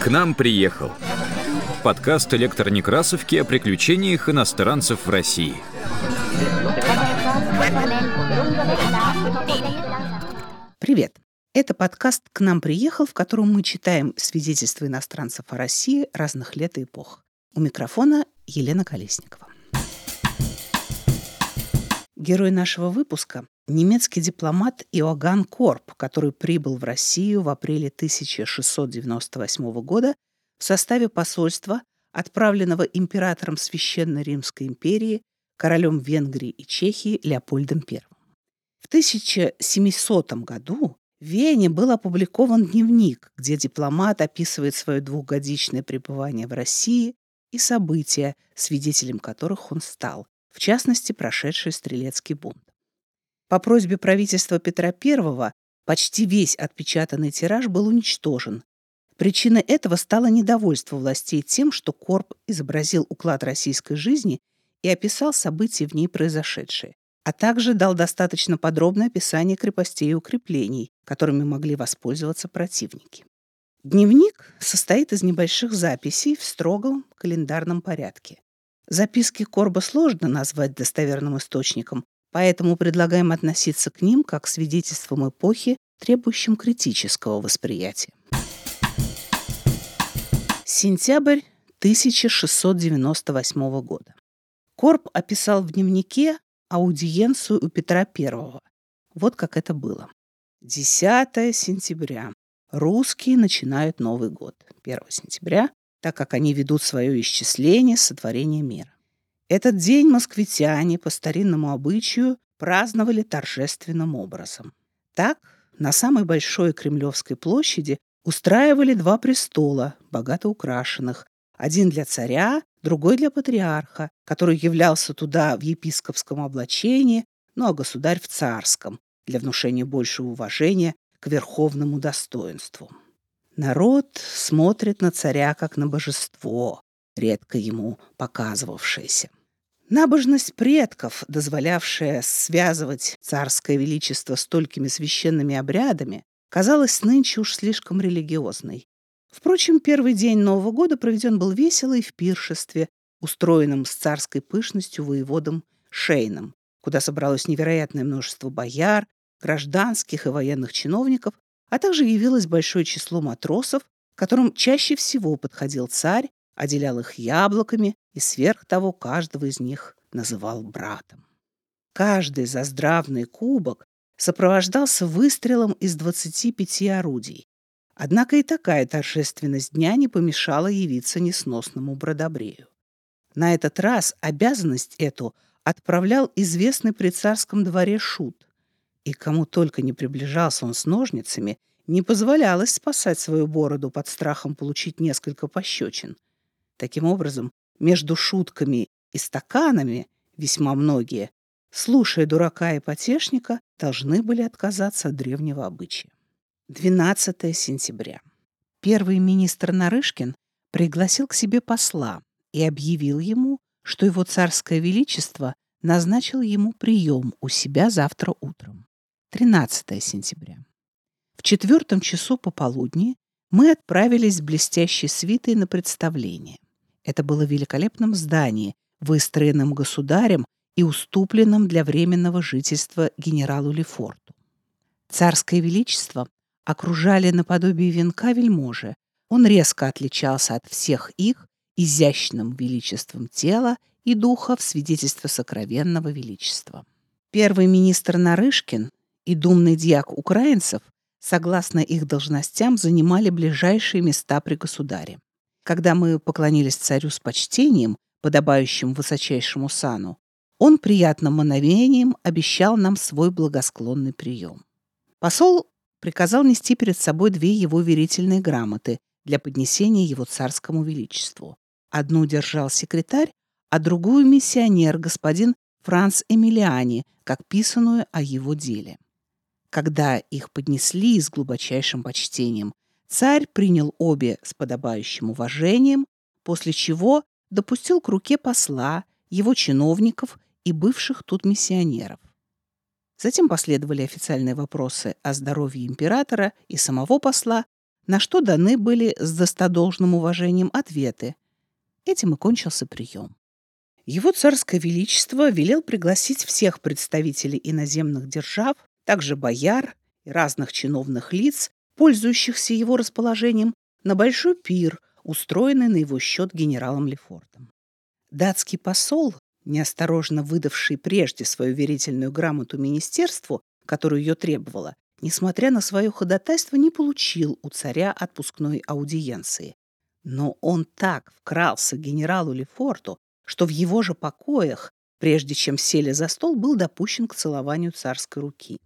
К нам приехал. Подкаст электронекрасовки о приключениях иностранцев в России. Привет! Это подкаст «К нам приехал», в котором мы читаем свидетельства иностранцев о России разных лет и эпох. У микрофона Елена Колесникова. Герой нашего выпуска – немецкий дипломат Иоганн Корп, который прибыл в Россию в апреле 1698 года в составе посольства, отправленного императором Священной Римской империи, королем Венгрии и Чехии Леопольдом I. В 1700 году в Вене был опубликован дневник, где дипломат описывает свое двухгодичное пребывание в России и события, свидетелем которых он стал, в частности, прошедший стрелецкий бунт. По просьбе правительства Петра I почти весь отпечатанный тираж был уничтожен. Причиной этого стало недовольство властей тем, что Корп изобразил уклад российской жизни и описал события в ней произошедшие, а также дал достаточно подробное описание крепостей и укреплений, которыми могли воспользоваться противники. Дневник состоит из небольших записей в строгом календарном порядке. Записки Корба сложно назвать достоверным источником, поэтому предлагаем относиться к ним как к свидетельствам эпохи, требующим критического восприятия. Сентябрь 1698 года. Корб описал в дневнике аудиенцию у Петра I. Вот как это было. 10 сентября. Русские начинают Новый год. 1 сентября так как они ведут свое исчисление сотворения мира. Этот день москвитяне по старинному обычаю праздновали торжественным образом. Так, на самой большой Кремлевской площади устраивали два престола, богато украшенных, один для царя, другой для патриарха, который являлся туда в епископском облачении, ну а государь в царском, для внушения большего уважения к верховному достоинству. Народ смотрит на царя как на божество, редко ему показывавшееся. Набожность предков, дозволявшая связывать царское величество столькими священными обрядами, казалась нынче уж слишком религиозной. Впрочем, первый день Нового года проведен был весело и в пиршестве, устроенном с царской пышностью воеводом Шейном, куда собралось невероятное множество бояр, гражданских и военных чиновников, а также явилось большое число матросов, которым чаще всего подходил царь, отделял их яблоками и сверх того каждого из них называл братом. Каждый заздравный кубок сопровождался выстрелом из 25 орудий. Однако и такая торжественность дня не помешала явиться несносному бродобрею. На этот раз обязанность эту отправлял известный при царском дворе шут, и кому только не приближался он с ножницами, не позволялось спасать свою бороду под страхом получить несколько пощечин. Таким образом, между шутками и стаканами весьма многие, слушая дурака и потешника, должны были отказаться от древнего обычая. 12 сентября. Первый министр Нарышкин пригласил к себе посла и объявил ему, что его царское величество назначил ему прием у себя завтра утром. 13 сентября. В четвертом часу пополудни мы отправились с блестящей свитой на представление. Это было в великолепном здании, выстроенном государем и уступленном для временного жительства генералу Лефорту. Царское величество окружали наподобие венка вельможи. Он резко отличался от всех их изящным величеством тела и духа в свидетельство сокровенного величества. Первый министр Нарышкин и думный дьяк украинцев, согласно их должностям, занимали ближайшие места при государе. Когда мы поклонились царю с почтением, подобающим высочайшему сану, он приятным мановением обещал нам свой благосклонный прием. Посол приказал нести перед собой две его верительные грамоты для поднесения его царскому величеству. Одну держал секретарь, а другую — миссионер, господин Франц Эмилиани, как писанную о его деле. Когда их поднесли с глубочайшим почтением, царь принял обе с подобающим уважением, после чего допустил к руке посла, его чиновников и бывших тут миссионеров. Затем последовали официальные вопросы о здоровье императора и самого посла, на что даны были с достодолжным уважением ответы. Этим и кончился прием. Его царское величество велел пригласить всех представителей иноземных держав, также бояр и разных чиновных лиц, пользующихся его расположением, на большой пир, устроенный на его счет генералом Лефортом. Датский посол, неосторожно выдавший прежде свою верительную грамоту министерству, которую ее требовала, несмотря на свое ходатайство, не получил у царя отпускной аудиенции. Но он так вкрался генералу Лефорту, что в его же покоях, прежде чем сели за стол, был допущен к целованию царской руки.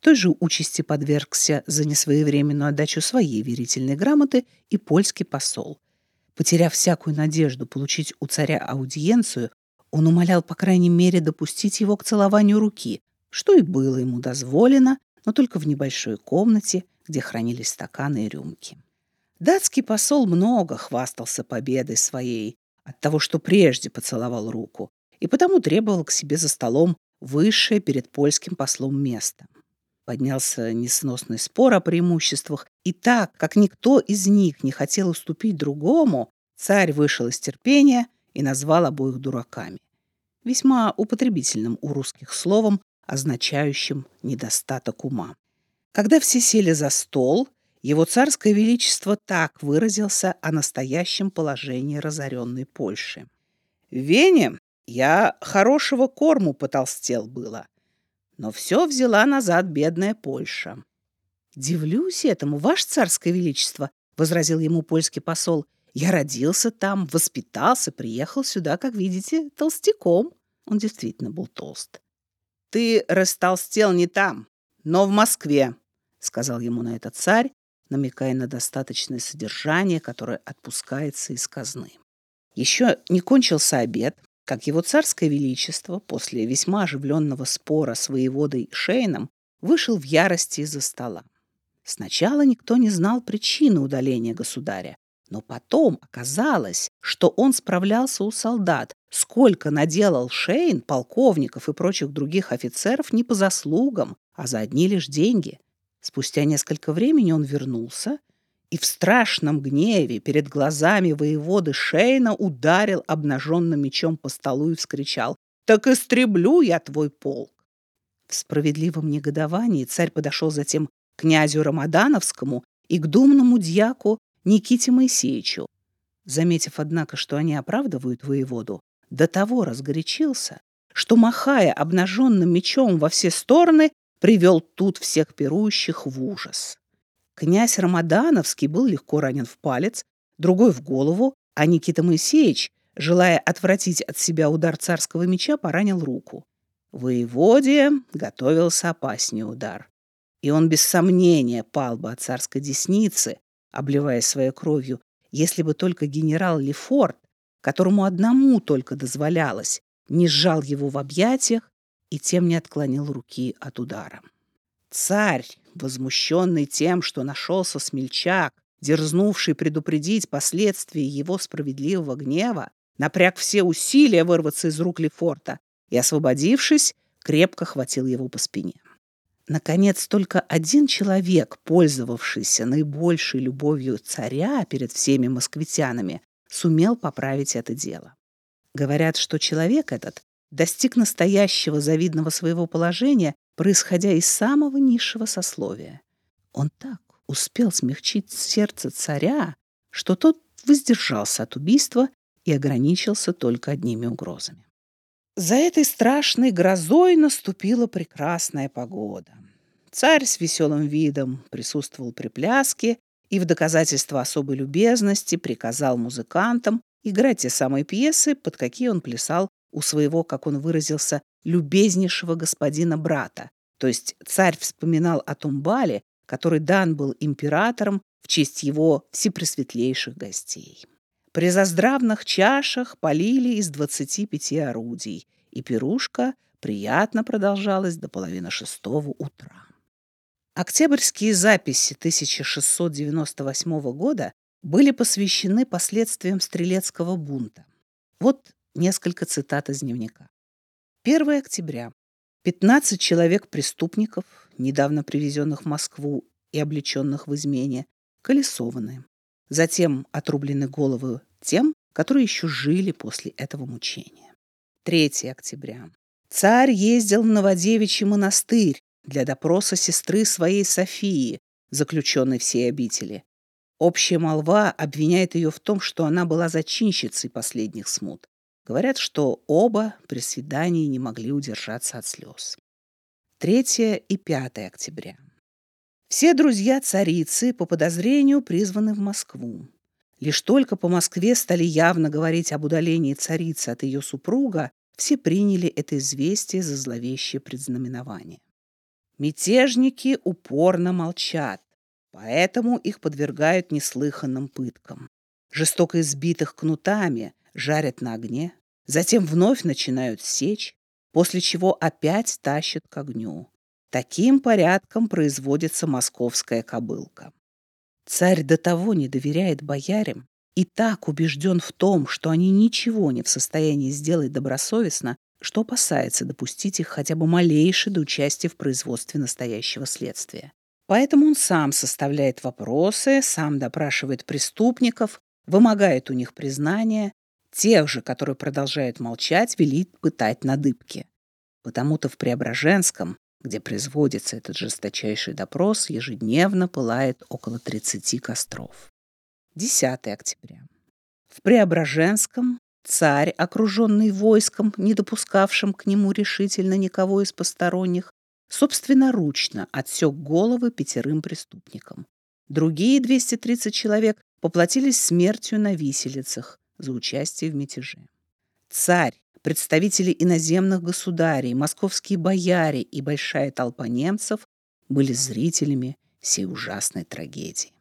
Той же участи подвергся за несвоевременную отдачу своей верительной грамоты и польский посол. Потеряв всякую надежду получить у царя аудиенцию, он умолял, по крайней мере, допустить его к целованию руки, что и было ему дозволено, но только в небольшой комнате, где хранились стаканы и рюмки. Датский посол много хвастался победой своей от того, что прежде поцеловал руку, и потому требовал к себе за столом высшее перед польским послом место. Поднялся несносный спор о преимуществах, и так, как никто из них не хотел уступить другому, царь вышел из терпения и назвал обоих дураками. Весьма употребительным у русских словом, означающим недостаток ума. Когда все сели за стол, его царское величество так выразился о настоящем положении разоренной Польши. «В Вене я хорошего корму потолстел было, но все взяла назад бедная Польша». «Дивлюсь этому, ваше царское величество», — возразил ему польский посол. «Я родился там, воспитался, приехал сюда, как видите, толстяком». Он действительно был толст. «Ты растолстел не там, но в Москве», — сказал ему на это царь, намекая на достаточное содержание, которое отпускается из казны. Еще не кончился обед, как его царское величество после весьма оживленного спора с воеводой Шейном вышел в ярости из-за стола. Сначала никто не знал причины удаления государя, но потом оказалось, что он справлялся у солдат, сколько наделал Шейн, полковников и прочих других офицеров не по заслугам, а за одни лишь деньги. Спустя несколько времени он вернулся и в страшном гневе перед глазами воеводы Шейна ударил обнаженным мечом по столу и вскричал «Так истреблю я твой полк!» В справедливом негодовании царь подошел затем к князю Рамадановскому и к думному дьяку Никите Моисеевичу. Заметив, однако, что они оправдывают воеводу, до того разгорячился, что, махая обнаженным мечом во все стороны, привел тут всех пирующих в ужас. Князь Рамадановский был легко ранен в палец, другой в голову, а Никита Моисеевич, желая отвратить от себя удар царского меча, поранил руку. Воеводе готовился опаснее удар. И он без сомнения пал бы от царской десницы, обливаясь своей кровью, если бы только генерал Лефорт, которому одному только дозволялось, не сжал его в объятиях и тем не отклонил руки от удара. Царь, возмущенный тем, что нашелся смельчак, дерзнувший предупредить последствия его справедливого гнева, напряг все усилия вырваться из рук Лефорта и, освободившись, крепко хватил его по спине. Наконец, только один человек, пользовавшийся наибольшей любовью царя перед всеми москвитянами, сумел поправить это дело. Говорят, что человек этот достиг настоящего завидного своего положения, происходя из самого низшего сословия. Он так успел смягчить сердце царя, что тот воздержался от убийства и ограничился только одними угрозами. За этой страшной грозой наступила прекрасная погода. Царь с веселым видом присутствовал при пляске и в доказательство особой любезности приказал музыкантам играть те самые пьесы, под какие он плясал у своего, как он выразился, любезнейшего господина-брата. То есть царь вспоминал о том бале, который дан был императором в честь его всепресветлейших гостей. При заздравных чашах полили из двадцати пяти орудий, и пирушка приятно продолжалась до половины шестого утра. Октябрьские записи 1698 года были посвящены последствиям стрелецкого бунта. Вот несколько цитат из дневника. 1 октября. 15 человек-преступников, недавно привезенных в Москву и облеченных в измене, колесованы. Затем отрублены головы тем, которые еще жили после этого мучения. 3 октября. Царь ездил в Новодевичий монастырь для допроса сестры своей Софии, заключенной в сей обители. Общая молва обвиняет ее в том, что она была зачинщицей последних смут. Говорят, что оба при свидании не могли удержаться от слез. 3 и 5 октября. Все друзья царицы по подозрению призваны в Москву. Лишь только по Москве стали явно говорить об удалении царицы от ее супруга, все приняли это известие за зловещее предзнаменование. Мятежники упорно молчат, поэтому их подвергают неслыханным пыткам. Жестоко избитых кнутами жарят на огне, затем вновь начинают сечь, после чего опять тащат к огню. Таким порядком производится московская кобылка. Царь до того не доверяет боярам и так убежден в том, что они ничего не в состоянии сделать добросовестно, что опасается допустить их хотя бы малейшее до участия в производстве настоящего следствия. Поэтому он сам составляет вопросы, сам допрашивает преступников, вымогает у них признания, тех же, которые продолжают молчать, велит пытать на дыбке. Потому-то в Преображенском где производится этот жесточайший допрос, ежедневно пылает около 30 костров. 10 октября. В Преображенском царь, окруженный войском, не допускавшим к нему решительно никого из посторонних, собственноручно отсек головы пятерым преступникам. Другие 230 человек поплатились смертью на виселицах за участие в мятеже. Царь представители иноземных государей, московские бояре и большая толпа немцев были зрителями всей ужасной трагедии.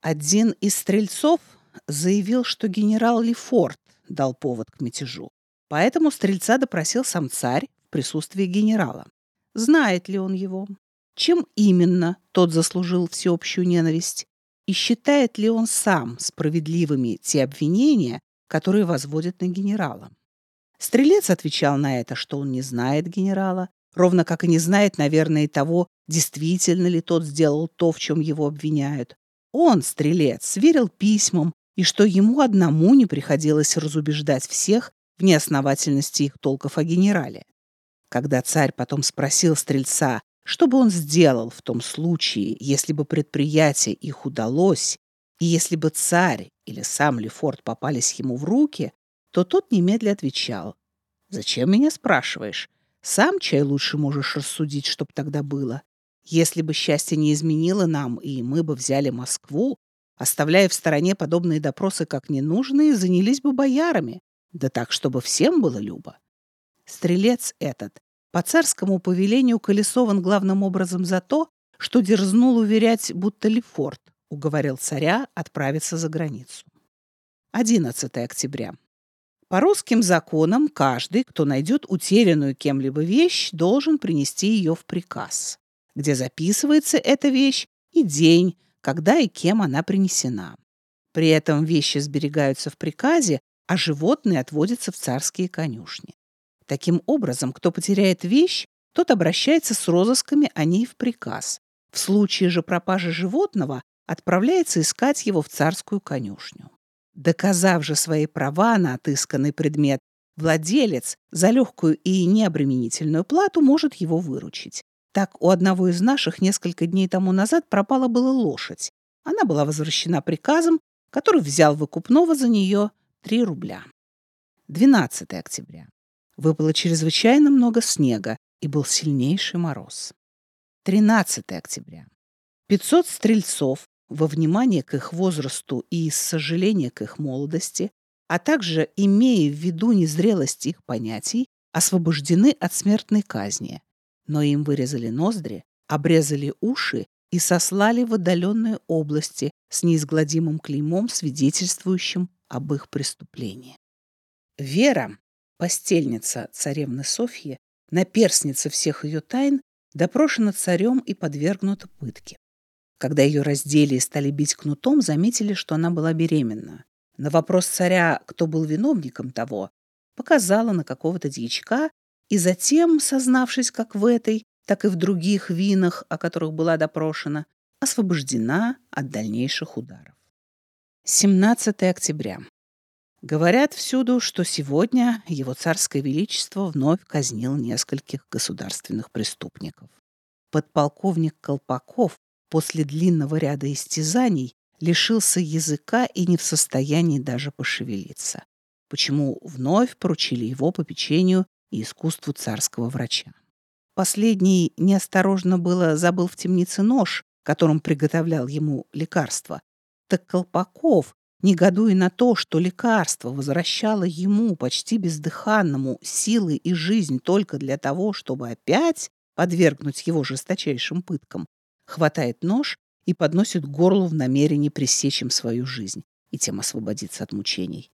Один из стрельцов заявил, что генерал Лефорт дал повод к мятежу. Поэтому стрельца допросил сам царь в присутствии генерала. Знает ли он его? Чем именно тот заслужил всеобщую ненависть? И считает ли он сам справедливыми те обвинения, которые возводят на генерала? Стрелец отвечал на это, что он не знает генерала, ровно как и не знает, наверное, того, действительно ли тот сделал то, в чем его обвиняют. Он, стрелец, верил письмам, и что ему одному не приходилось разубеждать всех в неосновательности их толков о генерале. Когда царь потом спросил стрельца, что бы он сделал в том случае, если бы предприятие их удалось, и если бы царь или сам Лефорт попались ему в руки, то тот немедля отвечал. «Зачем меня спрашиваешь? Сам чай лучше можешь рассудить, чтоб тогда было. Если бы счастье не изменило нам, и мы бы взяли Москву, оставляя в стороне подобные допросы как ненужные, занялись бы боярами, да так, чтобы всем было любо». Стрелец этот по царскому повелению колесован главным образом за то, что дерзнул уверять, будто Лефорт уговорил царя отправиться за границу. 11 октября. По русским законам каждый, кто найдет утерянную кем-либо вещь, должен принести ее в приказ, где записывается эта вещь и день, когда и кем она принесена. При этом вещи сберегаются в приказе, а животные отводятся в царские конюшни. Таким образом, кто потеряет вещь, тот обращается с розысками о ней в приказ. В случае же пропажи животного отправляется искать его в царскую конюшню. Доказав же свои права на отысканный предмет, владелец за легкую и необременительную плату может его выручить. Так у одного из наших несколько дней тому назад пропала была лошадь. Она была возвращена приказом, который взял выкупного за нее 3 рубля. 12 октября. Выпало чрезвычайно много снега и был сильнейший мороз. 13 октября. 500 стрельцов во внимание к их возрасту и из сожаления к их молодости, а также имея в виду незрелость их понятий, освобождены от смертной казни, но им вырезали ноздри, обрезали уши и сослали в отдаленные области с неизгладимым клеймом, свидетельствующим об их преступлении. Вера, постельница царевны Софьи, наперсница всех ее тайн, допрошена царем и подвергнута пытке. Когда ее раздели и стали бить кнутом, заметили, что она была беременна. На вопрос царя, кто был виновником того, показала на какого-то дьячка и затем, сознавшись как в этой, так и в других винах, о которых была допрошена, освобождена от дальнейших ударов. 17 октября. Говорят всюду, что сегодня его царское величество вновь казнил нескольких государственных преступников. Подполковник Колпаков после длинного ряда истязаний лишился языка и не в состоянии даже пошевелиться, почему вновь поручили его попечению и искусству царского врача. Последний неосторожно было забыл в темнице нож, которым приготовлял ему лекарство. Так Колпаков, негодуя на то, что лекарство возвращало ему, почти бездыханному, силы и жизнь только для того, чтобы опять подвергнуть его жесточайшим пыткам, хватает нож и подносит к горлу в намерении пресечь им свою жизнь и тем освободиться от мучений.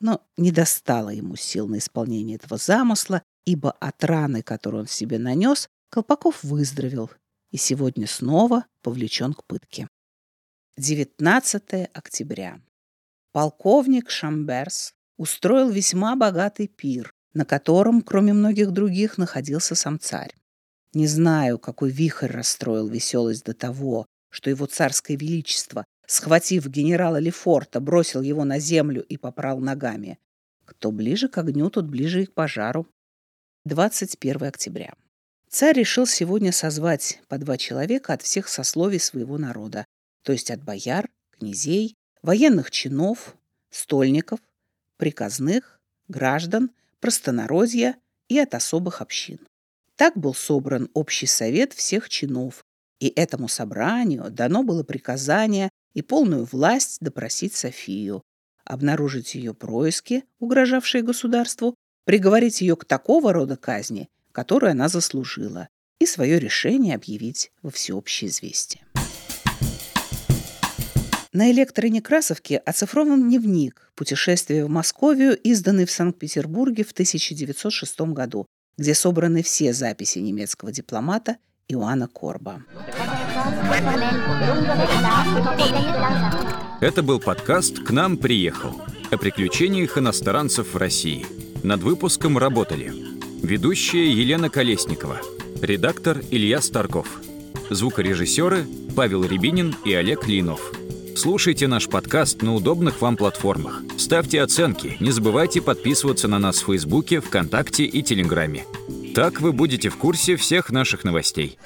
Но не достало ему сил на исполнение этого замысла, ибо от раны, которую он себе нанес, Колпаков выздоровел и сегодня снова повлечен к пытке. 19 октября. Полковник Шамберс устроил весьма богатый пир, на котором, кроме многих других, находился сам царь. Не знаю, какой вихрь расстроил веселость до того, что его царское величество, схватив генерала Лефорта, бросил его на землю и попрал ногами. Кто ближе к огню, тот ближе и к пожару. 21 октября. Царь решил сегодня созвать по два человека от всех сословий своего народа, то есть от бояр, князей, военных чинов, стольников, приказных, граждан, простонародья и от особых общин. Так был собран общий совет всех чинов, и этому собранию дано было приказание и полную власть допросить Софию, обнаружить ее происки, угрожавшие государству, приговорить ее к такого рода казни, которую она заслужила, и свое решение объявить во всеобщее известие. На электронекрасовке оцифрован дневник «Путешествие в Московию», изданный в Санкт-Петербурге в 1906 году, где собраны все записи немецкого дипломата Иоанна Корба. Это был подкаст «К нам приехал» о приключениях иностранцев в России. Над выпуском работали ведущая Елена Колесникова, редактор Илья Старков, звукорежиссеры Павел Рябинин и Олег Линов. Слушайте наш подкаст на удобных вам платформах. Ставьте оценки, не забывайте подписываться на нас в Фейсбуке, ВКонтакте и Телеграме. Так вы будете в курсе всех наших новостей.